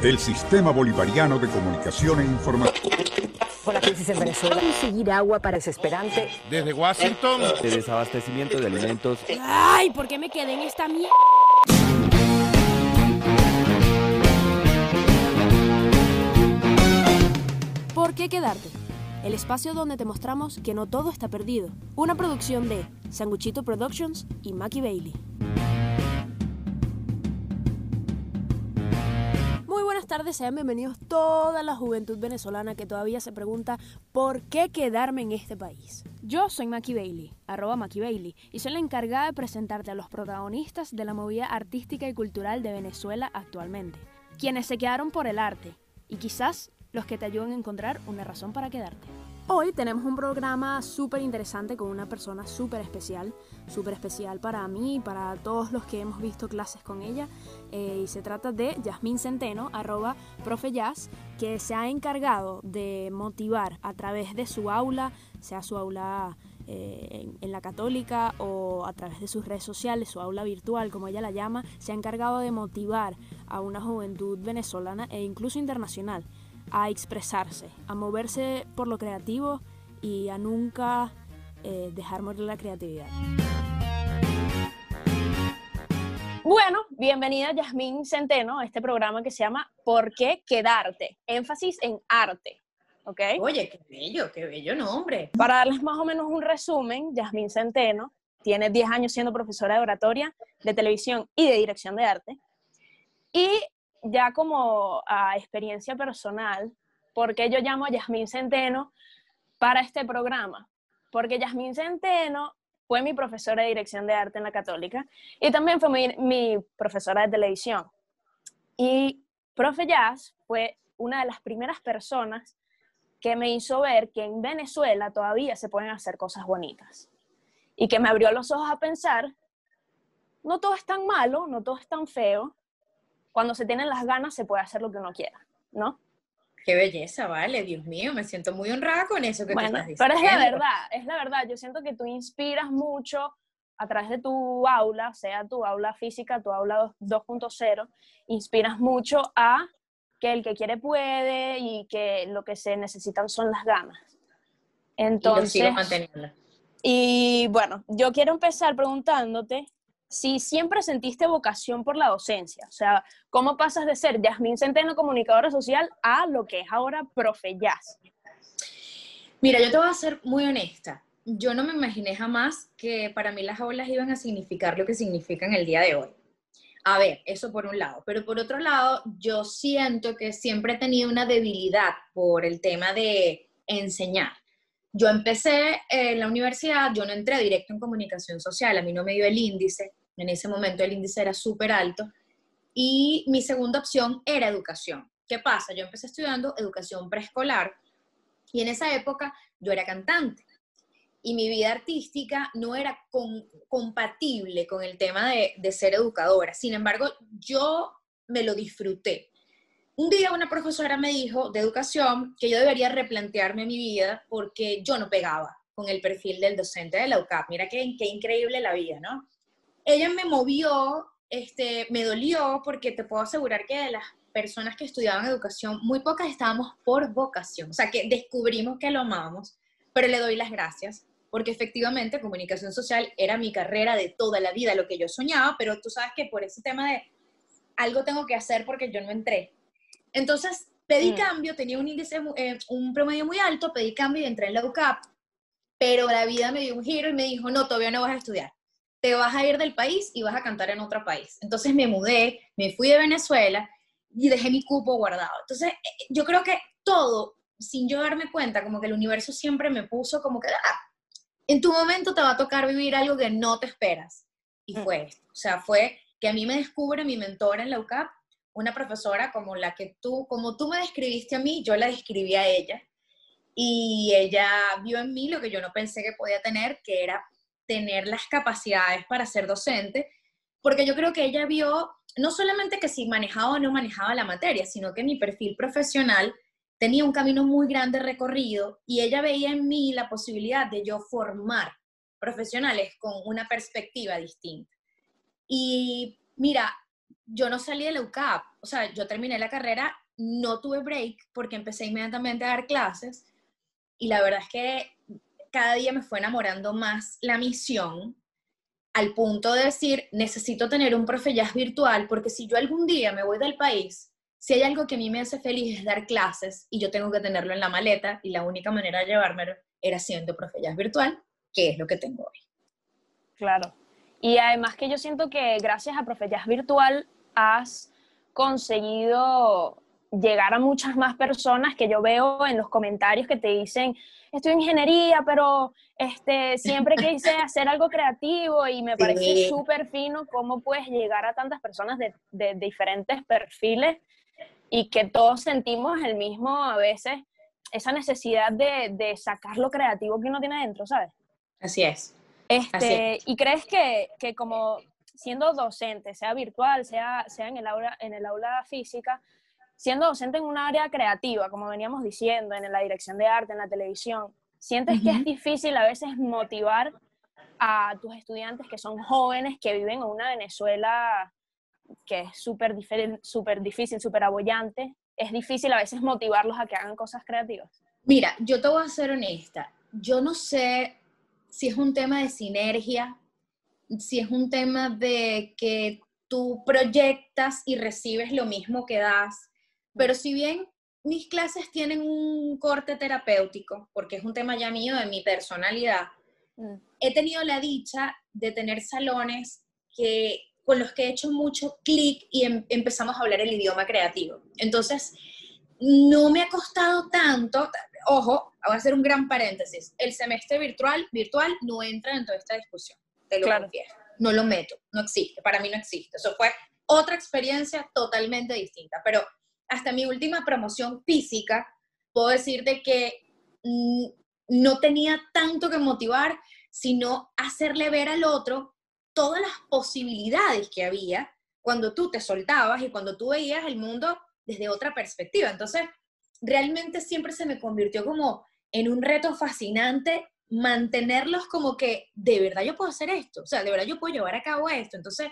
El Sistema Bolivariano de Comunicación e Información. Por la crisis en Venezuela. Conseguir agua para desesperante. Desde Washington. De desabastecimiento de alimentos. Ay, ¿por qué me quedé en esta mierda? ¿Por qué quedarte? El espacio donde te mostramos que no todo está perdido. Una producción de Sanguchito Productions y Mackie Bailey. Tardes, sean bienvenidos toda la juventud venezolana que todavía se pregunta ¿por qué quedarme en este país? Yo soy Mackie Bailey, arroba Mackie Bailey, y soy la encargada de presentarte a los protagonistas de la movida artística y cultural de Venezuela actualmente, quienes se quedaron por el arte, y quizás los que te ayuden a encontrar una razón para quedarte. Hoy tenemos un programa súper interesante con una persona súper especial, súper especial para mí y para todos los que hemos visto clases con ella. Eh, y se trata de Yasmín Centeno, arroba profe Jazz, que se ha encargado de motivar a través de su aula, sea su aula eh, en, en la católica o a través de sus redes sociales, su aula virtual, como ella la llama, se ha encargado de motivar a una juventud venezolana e incluso internacional a expresarse, a moverse por lo creativo y a nunca eh, dejar morir la creatividad. Bueno, bienvenida Yasmín Centeno a este programa que se llama ¿Por qué quedarte? Énfasis en arte. ¿Ok? Oye, qué bello, qué bello nombre. Para darles más o menos un resumen, Yasmín Centeno tiene 10 años siendo profesora de oratoria, de televisión y de dirección de arte. Y ya como a experiencia personal, porque yo llamo a Yasmín Centeno para este programa? Porque Yasmín Centeno fue mi profesora de dirección de arte en la católica y también fue mi, mi profesora de televisión. Y profe Jazz fue una de las primeras personas que me hizo ver que en Venezuela todavía se pueden hacer cosas bonitas. Y que me abrió los ojos a pensar, no todo es tan malo, no todo es tan feo. Cuando se tienen las ganas se puede hacer lo que uno quiera, ¿no? Qué belleza, vale, Dios mío, me siento muy honrada con eso que bueno, tú estás diciendo. Pero es la verdad, es la verdad. Yo siento que tú inspiras mucho a través de tu aula, sea tu aula física, tu aula 2.0, inspiras mucho a que el que quiere puede y que lo que se necesitan son las ganas. Entonces, y lo sigo manteniendo. Y bueno, yo quiero empezar preguntándote si siempre sentiste vocación por la docencia, o sea, ¿cómo pasas de ser Yasmín Centeno, comunicadora social, a lo que es ahora profe Jazz? Mira, yo te voy a ser muy honesta. Yo no me imaginé jamás que para mí las aulas iban a significar lo que significan el día de hoy. A ver, eso por un lado. Pero por otro lado, yo siento que siempre he tenido una debilidad por el tema de enseñar. Yo empecé en la universidad, yo no entré directo en comunicación social, a mí no me dio el índice, en ese momento el índice era súper alto, y mi segunda opción era educación. ¿Qué pasa? Yo empecé estudiando educación preescolar y en esa época yo era cantante y mi vida artística no era compatible con el tema de, ser educadora. Sin embargo, yo me lo disfruté. Un día una profesora me dijo de educación que yo debería replantearme mi vida porque yo no pegaba con el perfil del docente de la UCAP. Mira qué increíble la vida, ¿no? Ella me movió, este, me dolió porque te puedo asegurar que de las personas que estudiaban educación, muy pocas estábamos por vocación, o sea, que descubrimos que lo amábamos, pero le doy las gracias porque efectivamente comunicación social era mi carrera de toda la vida, lo que yo soñaba, pero tú sabes que por ese tema de algo tengo que hacer porque yo no entré. Entonces, pedí Mm. cambio, tenía un índice, eh, un promedio muy alto, pedí cambio y entré en la UCAP, pero la vida me dio un giro y me dijo, no, todavía no vas a estudiar, te vas a ir del país y vas a cantar en otro país. Entonces me mudé, me fui de Venezuela y dejé mi cupo guardado. Entonces, eh, yo creo que todo, sin yo darme cuenta, como que el universo siempre me puso como que, ah, en tu momento te va a tocar vivir algo que no te esperas. Y Mm. fue esto. O sea, fue que a mí me descubre mi mentora en la UCAP, una profesora como la que tú, como tú me describiste a mí, yo la describí a ella. Y ella vio en mí lo que yo no pensé que podía tener, que era tener las capacidades para ser docente, porque yo creo que ella vio no solamente que si manejaba o no manejaba la materia, sino que mi perfil profesional tenía un camino muy grande recorrido y ella veía en mí la posibilidad de yo formar profesionales con una perspectiva distinta. Y mira, yo no salí de la UCAP, o sea, yo terminé la carrera, no tuve break porque empecé inmediatamente a dar clases y la verdad es que cada día me fue enamorando más la misión al punto de decir, necesito tener un profe virtual porque si yo algún día me voy del país, si hay algo que a mí me hace feliz es dar clases y yo tengo que tenerlo en la maleta y la única manera de llevármelo era siendo profe virtual, que es lo que tengo hoy. Claro. Y además que yo siento que gracias a Profe Virtual has conseguido llegar a muchas más personas que yo veo en los comentarios que te dicen, estoy en ingeniería, pero este, siempre quise hacer algo creativo y me parece súper fino cómo puedes llegar a tantas personas de, de, diferentes perfiles y que todos sentimos el mismo, a veces, esa necesidad de, de sacar lo creativo que uno tiene dentro, ¿sabes? Así es. Este, ¿Y crees que, que, como siendo docente, sea virtual, sea, sea en, el aula, en el aula física, siendo docente en un área creativa, como veníamos diciendo, en la dirección de arte, en la televisión, ¿sientes que es difícil a veces motivar a tus estudiantes que son jóvenes, que viven en una Venezuela que es súper super difícil, súper abollante? ¿Es difícil a veces motivarlos a que hagan cosas creativas? Mira, yo te voy a ser honesta. Yo no sé si es un tema de sinergia, si es un tema de que tú proyectas y recibes lo mismo que das, pero si bien mis clases tienen un corte terapéutico, porque es un tema ya mío de mi personalidad, mm. he tenido la dicha de tener salones que, con los que he hecho mucho clic y em, empezamos a hablar el idioma creativo. Entonces, no me ha costado tanto, ojo, voy a hacer un gran paréntesis, el semestre virtual, virtual no entra en toda esta discusión, te lo claro. no lo meto, no existe, para mí no existe, eso fue otra experiencia totalmente distinta, pero hasta mi última promoción física, puedo decirte que mm, no tenía tanto que motivar, sino hacerle ver al otro todas las posibilidades que había cuando tú te soltabas y cuando tú veías el mundo desde otra perspectiva. Entonces, realmente siempre se me convirtió como en un reto fascinante mantenerlos como que de verdad yo puedo hacer esto, o sea, de verdad yo puedo llevar a cabo esto. Entonces,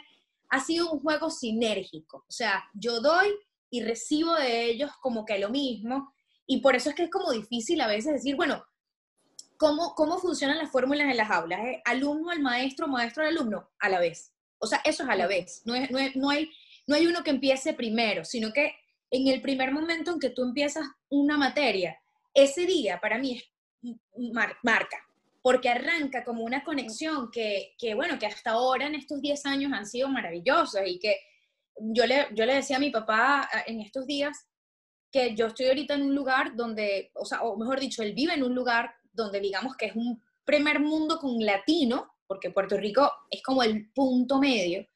ha sido un juego sinérgico, o sea, yo doy y recibo de ellos como que lo mismo. Y por eso es que es como difícil a veces decir, bueno, ¿cómo, cómo funcionan las fórmulas en las aulas? Alumno al maestro, maestro al alumno, a la vez. O sea, eso es a la vez. No, es, no, no, hay, no hay uno que empiece primero, sino que en el primer momento en que tú empiezas una materia, ese día para mí es marca, porque arranca como una conexión que, que, bueno, que hasta ahora en estos 10 años han sido maravillosas y que yo le, yo le decía a mi papá ah, en estos días que yo estoy ahorita en un lugar donde, o sea, o mejor dicho, él vive en un lugar donde digamos que es un primer mundo con latino, porque Puerto Rico es como el punto medio,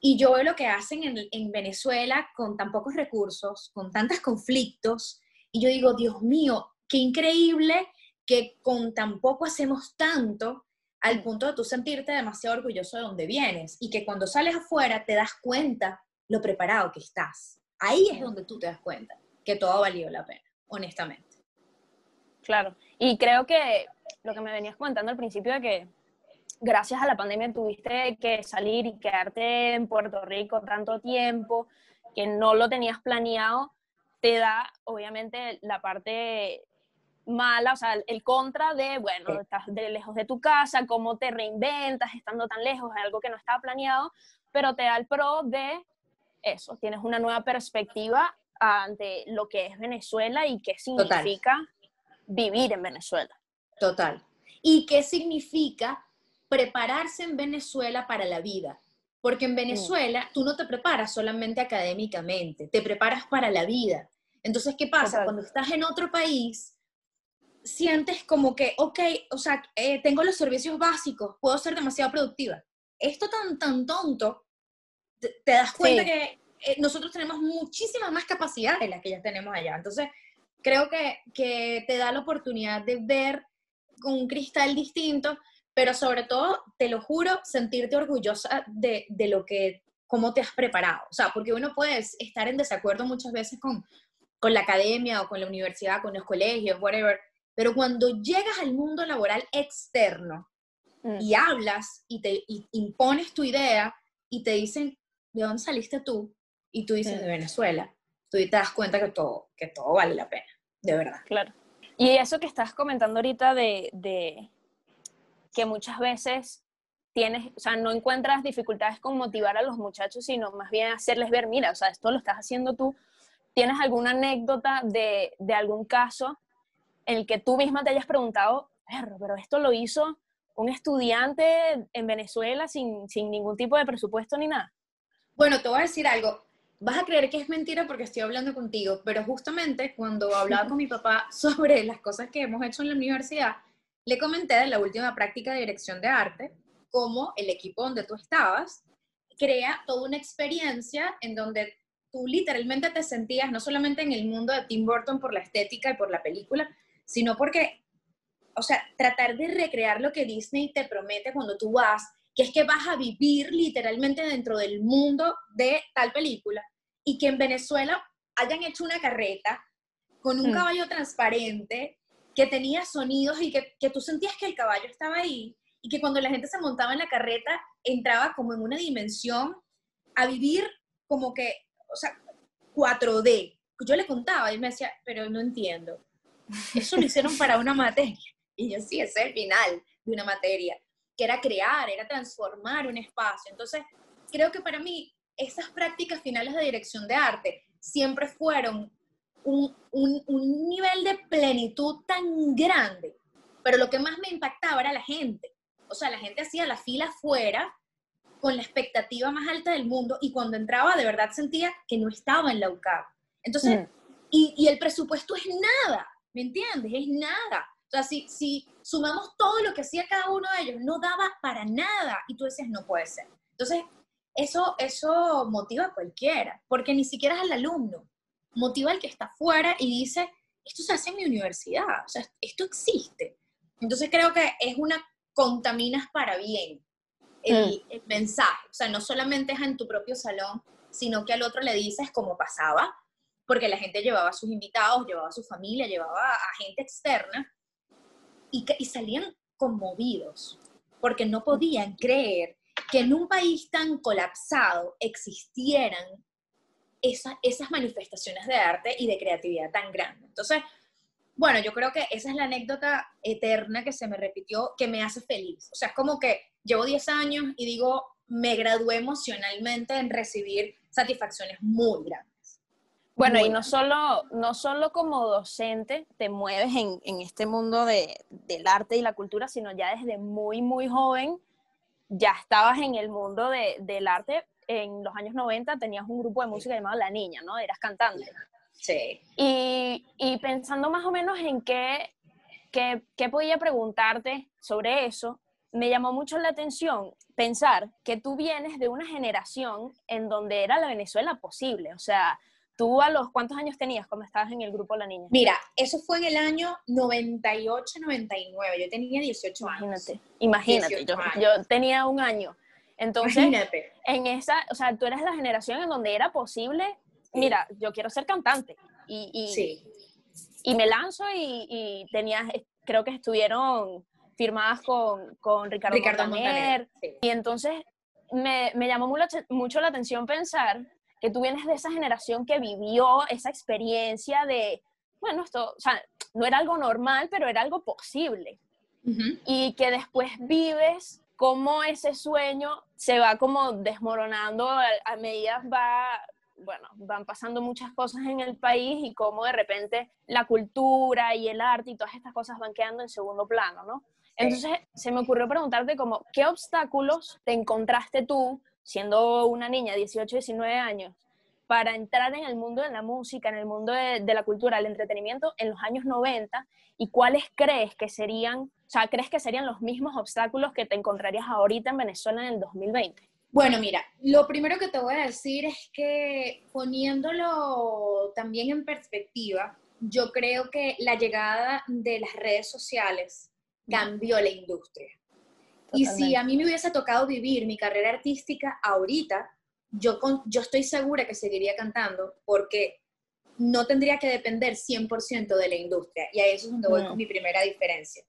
y yo veo lo que hacen en, en Venezuela con tan pocos recursos, con tantos conflictos, y yo digo, Dios mío, qué increíble que con tan poco hacemos tanto al punto de tú sentirte demasiado orgulloso de donde vienes y que cuando sales afuera te das cuenta lo preparado que estás. Ahí es donde tú te das cuenta que todo ha valido la pena, honestamente. Claro, y creo que lo que me venías comentando al principio de que gracias a la pandemia tuviste que salir y quedarte en Puerto Rico tanto tiempo que no lo tenías planeado, te da obviamente la parte mala, o sea, el contra de, bueno, estás de lejos de tu casa, cómo te reinventas estando tan lejos, es algo que no estaba planeado, pero te da el pro de eso, tienes una nueva perspectiva ante lo que es Venezuela y qué significa vivir en Venezuela. Total. ¿Y qué significa prepararse en Venezuela para la vida? Porque en mm. Venezuela tú no te preparas solamente académicamente, te preparas para la vida. Entonces, ¿qué pasa? Cuando estás en otro país, sientes como que, ok, o sea, eh, tengo los servicios básicos, puedo ser demasiado productiva. Esto tan, tan tonto, te, das cuenta que eh, nosotros tenemos muchísimas más capacidades de las que ya tenemos allá. Entonces, creo que, que te da la oportunidad de ver con un cristal distinto, pero sobre todo, te lo juro, sentirte orgullosa de, de lo que, cómo te has preparado. O sea, porque uno puede estar en desacuerdo muchas veces con, con la academia o con la universidad, con los colegios, whatever, pero cuando llegas al mundo laboral externo mm. y hablas y te impones tu idea y te dicen, de dónde saliste tú y tú dices de Venezuela, tú te das cuenta que todo, que todo vale la pena, de verdad. Claro. Y eso que estás comentando ahorita de, de que muchas veces tienes, o sea, no encuentras dificultades con motivar a los muchachos, sino más bien hacerles ver, mira, o sea, esto lo estás haciendo tú. ¿Tienes alguna anécdota de, de algún caso el que tú misma te hayas preguntado, pero esto lo hizo un estudiante en Venezuela sin, sin ningún tipo de presupuesto ni nada? Bueno, te voy a decir algo. Vas a creer que es mentira porque estoy hablando contigo, pero justamente cuando hablaba con mi papá sobre las cosas que hemos hecho en la universidad, le comenté de la última práctica de dirección de arte, cómo el equipo donde tú estabas crea toda una experiencia en donde tú literalmente te sentías no solamente en el mundo de Tim Burton por la estética y por la película, sino porque, o sea, tratar de recrear lo que Disney te promete cuando tú vas, que es que vas a vivir literalmente dentro del mundo de tal película, y que en Venezuela hayan hecho una carreta con un mm. caballo transparente que tenía sonidos y que, que tú sentías que el caballo estaba ahí y que cuando la gente se montaba en la carreta entraba como en una dimensión a vivir como que, o sea, 4D. Yo le contaba y me decía, pero no entiendo. Eso lo hicieron para una materia. Y yo, sí, ese es el final de una materia, que era crear, era transformar un espacio. Entonces, creo que para mí esas prácticas finales de dirección de arte siempre fueron un, un, un nivel de plenitud tan grande. Pero lo que más me impactaba era la gente. O sea, la gente hacía la fila afuera con la expectativa más alta del mundo y cuando entraba de verdad sentía que no estaba en la UCAP. Entonces, mm. y, y, el presupuesto es nada. ¿Me entiendes? Es nada. O sea, si, si sumamos todo lo que hacía cada uno de ellos, no daba para nada. Y tú decías, no puede ser. Entonces, eso, eso motiva a cualquiera, porque ni siquiera es al alumno. Motiva al que está afuera y dice, esto se hace en mi universidad, o sea, esto existe. Entonces creo que es una contaminas para bien el, mm. el, mensaje. O sea, no solamente es en tu propio salón, sino que al otro le dices como pasaba, porque la gente llevaba a sus invitados, llevaba a su familia, llevaba a gente externa, y, y salían conmovidos, porque no podían creer que en un país tan colapsado existieran esa, esas manifestaciones de arte y de creatividad tan grandes. Entonces, bueno, yo creo que esa es la anécdota eterna que se me repitió, que me hace feliz. O sea, es como que llevo 10 años y digo, me gradué emocionalmente en recibir satisfacciones muy grandes. Bueno, y no solo, no solo como docente te mueves en, en este mundo de, del arte y la cultura, sino ya desde muy, muy joven ya estabas en el mundo de, del arte. En los años 90 tenías un grupo de música llamado La Niña, ¿no? Eras cantante. Sí. Y, y pensando más o menos en qué, qué, qué podía preguntarte sobre eso, me llamó mucho la atención pensar que tú vienes de una generación en donde era la Venezuela posible, o sea, ¿Tú a los cuántos años tenías cuando estabas en el grupo La Niña? Mira, eso fue en el año 98, 99. Yo tenía 18 años. Imagínate, yo, yo, tenía un año. Entonces, Imagínate. en esa, o sea, tú eres la generación en donde era posible, mira, yo quiero ser cantante. Y, y, sí. y me lanzo y, y tenías, creo que estuvieron firmadas con, con Ricardo, Ricardo Montaner. Y entonces me, me llamó mucho, mucho la atención pensar que tú vienes de esa generación que vivió esa experiencia de, bueno, esto, o sea, no era algo normal, pero era algo posible. Y que después vives cómo ese sueño se va como desmoronando a, a medida va, bueno, van pasando muchas cosas en el país y cómo de repente la cultura y el arte y todas estas cosas van quedando en segundo plano, ¿no? Entonces se me ocurrió preguntarte como, ¿qué obstáculos te encontraste tú siendo una niña, 18, 19 años, para entrar en el mundo de la música, en el mundo de, la cultura, el entretenimiento en los años 90 y cuáles crees que serían, o sea, crees que serían los mismos obstáculos que te encontrarías ahorita en Venezuela en el 2020? Bueno, mira, lo primero que te voy a decir es que poniéndolo también en perspectiva, yo creo que la llegada de las redes sociales cambió la industria. Y si a mí me hubiese tocado vivir mi carrera artística ahorita, yo, yo estoy segura que seguiría cantando porque no tendría que depender 100% de la industria. Y a eso es donde voy con mi primera diferencia.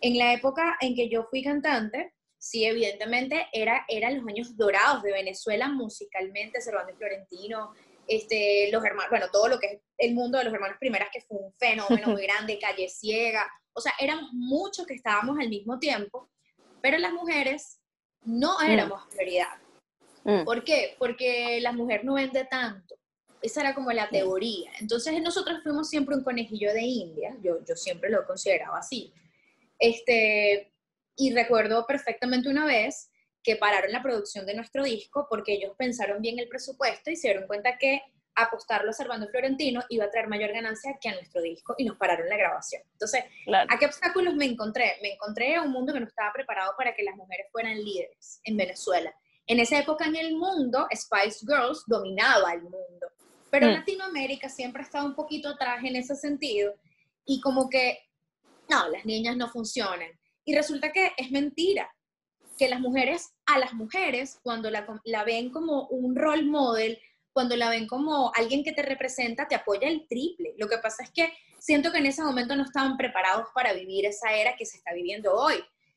En la época en que yo fui cantante, sí, evidentemente era, eran los años dorados de Venezuela musicalmente, Cervantes Florentino, este, los hermanos, bueno, todo lo que es el mundo de los hermanos primeras, que fue un fenómeno muy grande, Calle Ciega, o sea, éramos muchos que estábamos al mismo tiempo, pero las mujeres no mm. éramos prioridad. Mm. ¿Por qué? Porque la mujer no vende tanto. Esa era como la mm. teoría. Entonces nosotros fuimos siempre un conejillo de India, yo, yo siempre lo consideraba así. Este, y recuerdo perfectamente una vez que pararon la producción de nuestro disco porque ellos pensaron bien el presupuesto y se dieron cuenta que apostarlo a Servando Florentino iba a traer mayor ganancia que a nuestro disco y nos pararon la grabación. Entonces, ¿a qué obstáculos me encontré? Me encontré a un mundo que no estaba preparado para que las mujeres fueran líderes en Venezuela. En esa época en el mundo, Spice Girls dominaba el mundo, pero mm. Latinoamérica siempre ha estado un poquito atrás en ese sentido y como que, no, las niñas no funcionan. Y resulta que es mentira, que las mujeres, a las mujeres, cuando la, la ven como un role model, cuando la ven como alguien que te representa, te apoya el triple. Lo que pasa es que siento que en ese momento no estaban preparados para vivir esa era que se está viviendo hoy.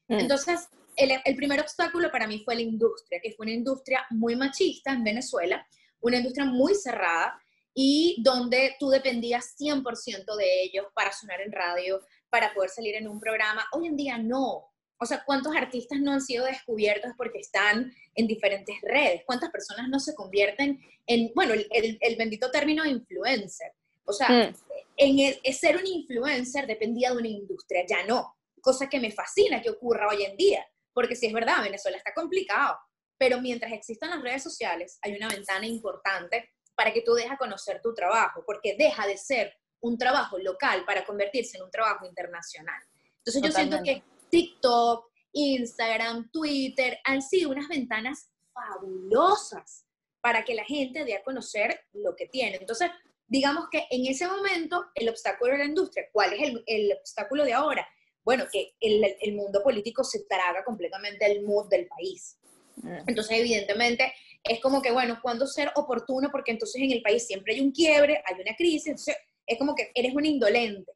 Mm. Entonces, el, el, primer obstáculo para mí fue la industria, que fue una industria muy machista en Venezuela, una industria muy cerrada y donde tú dependías 100% de ellos para sonar en radio, para poder salir en un programa. Hoy en día no. O sea, ¿cuántos artistas no han sido descubiertos porque están en diferentes redes? ¿Cuántas personas no se convierten en, bueno, el, el, bendito término influencer? O sea, mm. en el, ser un influencer dependía de una industria, ya no. Cosa que me fascina que ocurra hoy en día, porque si es verdad, Venezuela está complicado, pero mientras existan las redes sociales, hay una ventana importante para que tú dejes conocer tu trabajo, porque deja de ser un trabajo local para convertirse en un trabajo internacional. Entonces yo siento que TikTok, Instagram, Twitter, han sido unas ventanas fabulosas para que la gente dé a conocer lo que tiene. Entonces, digamos que en ese momento el obstáculo de la industria, ¿cuál es el, obstáculo de ahora? Bueno, que el, el, mundo político se traga completamente el mood del país. Mm. Entonces, evidentemente, es como que, bueno, ¿cuándo ser oportuno? Porque entonces en el país siempre hay un quiebre, hay una crisis, entonces es como que eres un indolente.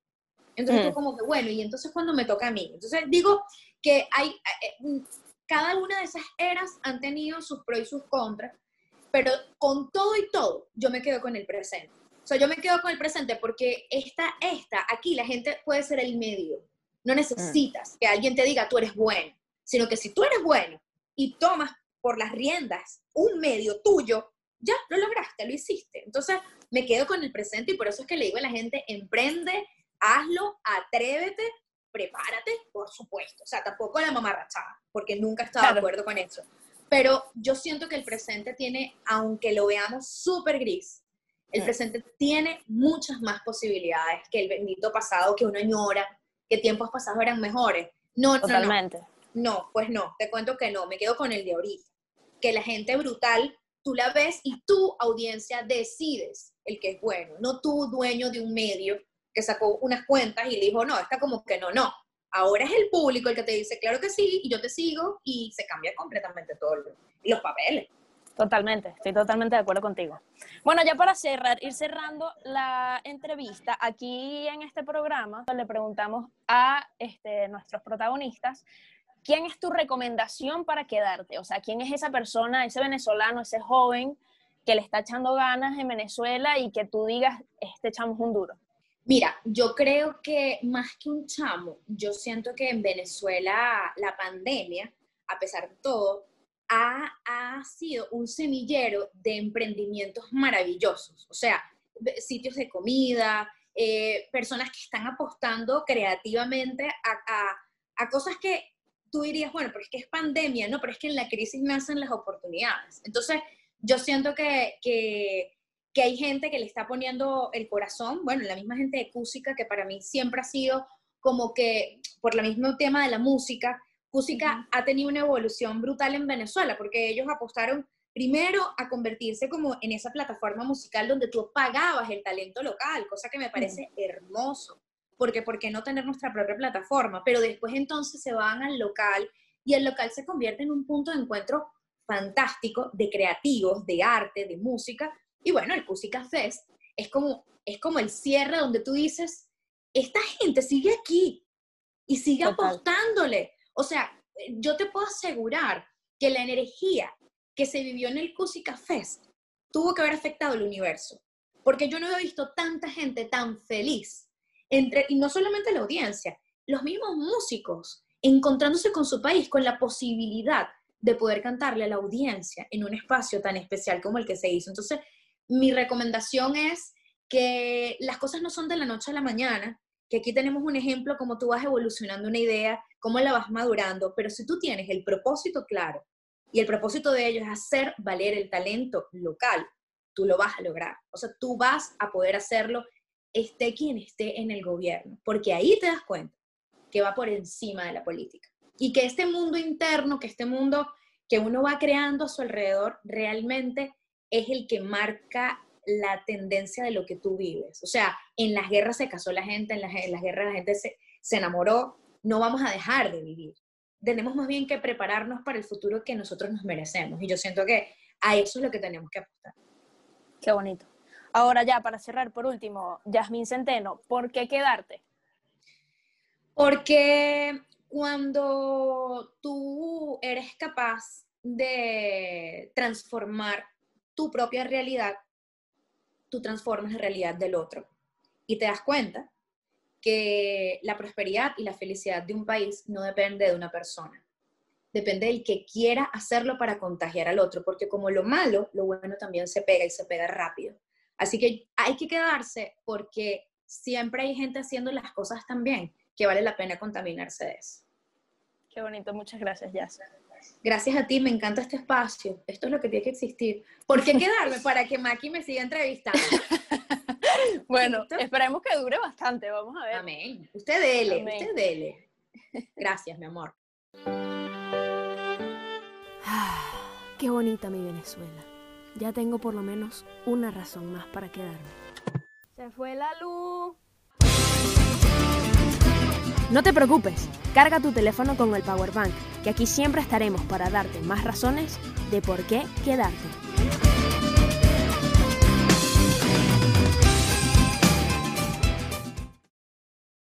Entonces, mm. como que, bueno, y entonces cuando me toca a mí. Entonces, digo que hay, eh, eh, mm, cada una de esas eras han tenido sus pros y sus contras, pero con todo y todo, yo me quedo con el presente. O sea, yo me quedo con el presente porque esta, esta, aquí la gente puede ser el medio. No necesitas que alguien te diga tú eres bueno, sino que si tú eres bueno y tomas por las riendas un medio tuyo, ya lo lograste, lo hiciste. Entonces, me quedo con el presente y por eso es que le digo a la gente, emprende, hazlo, atrévete, prepárate, por supuesto. O sea, tampoco la mamarrachada, porque nunca he estado de acuerdo con eso. Pero yo siento que el presente tiene, aunque lo veamos súper gris, el mm. presente tiene muchas más posibilidades que el bendito pasado que uno añora, que tiempos pasados eran mejores. No, Totalmente. no, no. No, pues no, te cuento que no, me quedo con el de ahorita. Que la gente brutal, tú la ves y tu audiencia decides el que es bueno, no tú dueño de un medio que sacó unas cuentas y le dijo, no, está como que no, no. Ahora es el público el que te dice, claro que sí, y yo te sigo, y se cambia completamente todo los papeles. Totalmente, estoy totalmente de acuerdo contigo. Bueno, ya para cerrar, ir cerrando la entrevista, aquí en este programa le preguntamos a este, nuestros protagonistas, ¿quién es tu recomendación para quedarte? O sea, ¿quién es esa persona, ese venezolano, ese joven que le está echando ganas en Venezuela y que tú digas, este chamo un duro? Mira, yo creo que más que un chamo, yo siento que en Venezuela la pandemia, a pesar de todo, ha, ha sido un semillero de emprendimientos maravillosos. O sea, sitios de comida, eh, personas que están apostando creativamente a, a, cosas que tú dirías, bueno, pero es que es pandemia, no, pero es que en la crisis nacen las oportunidades. Entonces, yo siento que, que que hay gente que le está poniendo el corazón, bueno, la misma gente de Cúsica, que para mí siempre ha sido como que, por el mismo tema de la música, Cúsica ha tenido una evolución brutal en Venezuela, porque ellos apostaron primero a convertirse como en esa plataforma musical donde tú pagabas el talento local, cosa que me parece hermoso, porque ¿por qué no tener nuestra propia plataforma? Pero después entonces se van al local y el local se convierte en un punto de encuentro fantástico de creativos, de arte, de música, y bueno, el Cusica Fest es como, es como el cierre donde tú dices, esta gente sigue aquí y sigue apostándole. O sea, yo te puedo asegurar que la energía que se vivió en el Cusica Fest tuvo que haber afectado el universo, porque yo no he visto tanta gente tan feliz, entre, y no solamente la audiencia, los mismos músicos encontrándose con su país, con la posibilidad de poder cantarle a la audiencia en un espacio tan especial como el que se hizo. Entonces, mi recomendación es que las cosas no son de la noche a la mañana, que aquí tenemos un ejemplo como tú vas evolucionando una idea, cómo la vas madurando, pero si tú tienes el propósito claro y el propósito de ello es hacer valer el talento local, tú lo vas a lograr. O sea, tú vas a poder hacerlo esté quien esté en el gobierno, porque ahí te das cuenta que va por encima de la política y que este mundo interno, que este mundo que uno va creando a su alrededor, realmente es el que marca la tendencia de lo que tú vives. O sea, en las guerras se casó la gente, en las, guerras la gente se, se enamoró, no vamos a dejar de vivir. Tenemos más bien que prepararnos para el futuro que nosotros nos merecemos. Y yo siento que a eso es lo que tenemos que apostar. Qué bonito. Ahora ya, para cerrar, por último, Yasmín Centeno, ¿por qué quedarte? Porque cuando tú eres capaz de transformar tu propia realidad, tú transformas la realidad del otro. Y te das cuenta que la prosperidad y la felicidad de un país no depende de una persona. Depende del que quiera hacerlo para contagiar al otro, porque como lo malo, lo bueno también se pega y se pega rápido. Así que hay que quedarse porque siempre hay gente haciendo las cosas tan bien que vale la pena contaminarse de eso. Qué bonito, muchas gracias, Yas. Gracias a ti, me encanta este espacio. Esto es lo que tiene que existir. ¿Por qué quedarme? Para que Maki me siga entrevistando. bueno, esperemos que dure bastante, vamos a ver. Amén. Usted dele, usted dele. Gracias, mi amor. qué bonita mi Venezuela. Ya tengo por lo menos una razón más para quedarme. Se fue la luz. No te preocupes, carga tu teléfono con el Power Bank, que aquí siempre estaremos para darte más razones de por qué quedarte.